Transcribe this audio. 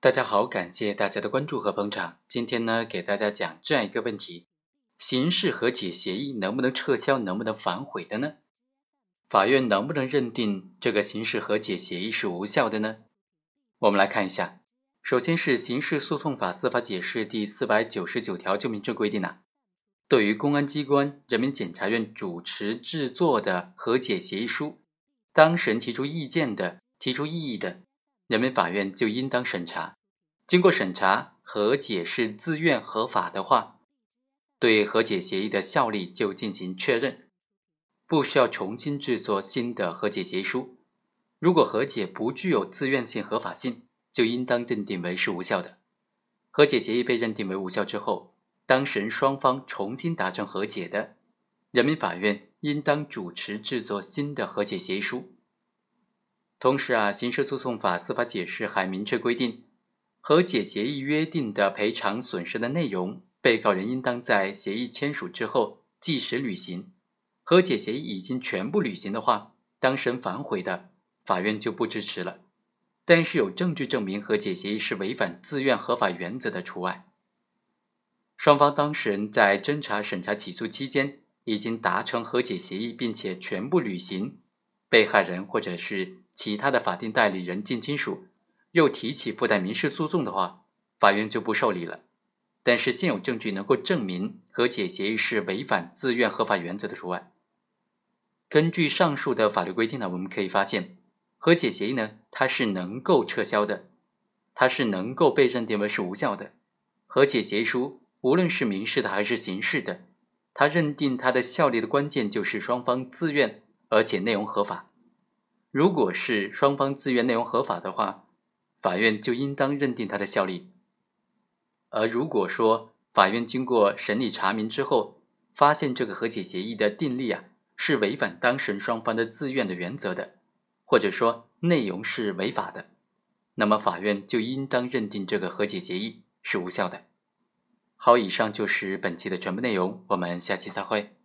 大家好，感谢大家的关注和捧场。今天呢，给大家讲这样一个问题：刑事和解协议能不能撤销，能不能反悔的呢？法院能不能认定这个刑事和解协议是无效的呢？我们来看一下，首先是《刑事诉讼法司法解释》第四百九十九条就明确规定了，对于公安机关、人民检察院主持制作的和解协议书，当事人提出意见的、提出异议的。人民法院就应当审查，经过审查和解是自愿合法的话，对和解协议的效力就进行确认，不需要重新制作新的和解协议书。如果和解不具有自愿性合法性，就应当认定为是无效的。和解协议被认定为无效之后，当事人双方重新达成和解的，人民法院应当主持制作新的和解协议书。同时啊，刑事诉讼法司法解释还明确规定，和解协议约定的赔偿损失的内容，被告人应当在协议签署之后即时履行。和解协议已经全部履行的话，当事人反悔的，法院就不支持了。但是有证据证明和解协议是违反自愿合法原则的除外。双方当事人在侦查、审查、起诉期间已经达成和解协议，并且全部履行。被害人或者是其他的法定代理人、近亲属又提起附带民事诉讼的话，法院就不受理了。但是现有证据能够证明和解协议是违反自愿合法原则的除外。根据上述的法律规定呢，我们可以发现，和解协议呢它是能够撤销的，它是能够被认定为是无效的。和解协议书无论是民事的还是刑事的，它认定它的效力的关键就是双方自愿。而且内容合法，如果是双方自愿内容合法的话，法院就应当认定它的效力。而如果说法院经过审理查明之后，发现这个和解协议的订立啊是违反当事人双方的自愿的原则的，或者说内容是违法的，那么法院就应当认定这个和解协议是无效的。好，以上就是本期的全部内容，我们下期再会。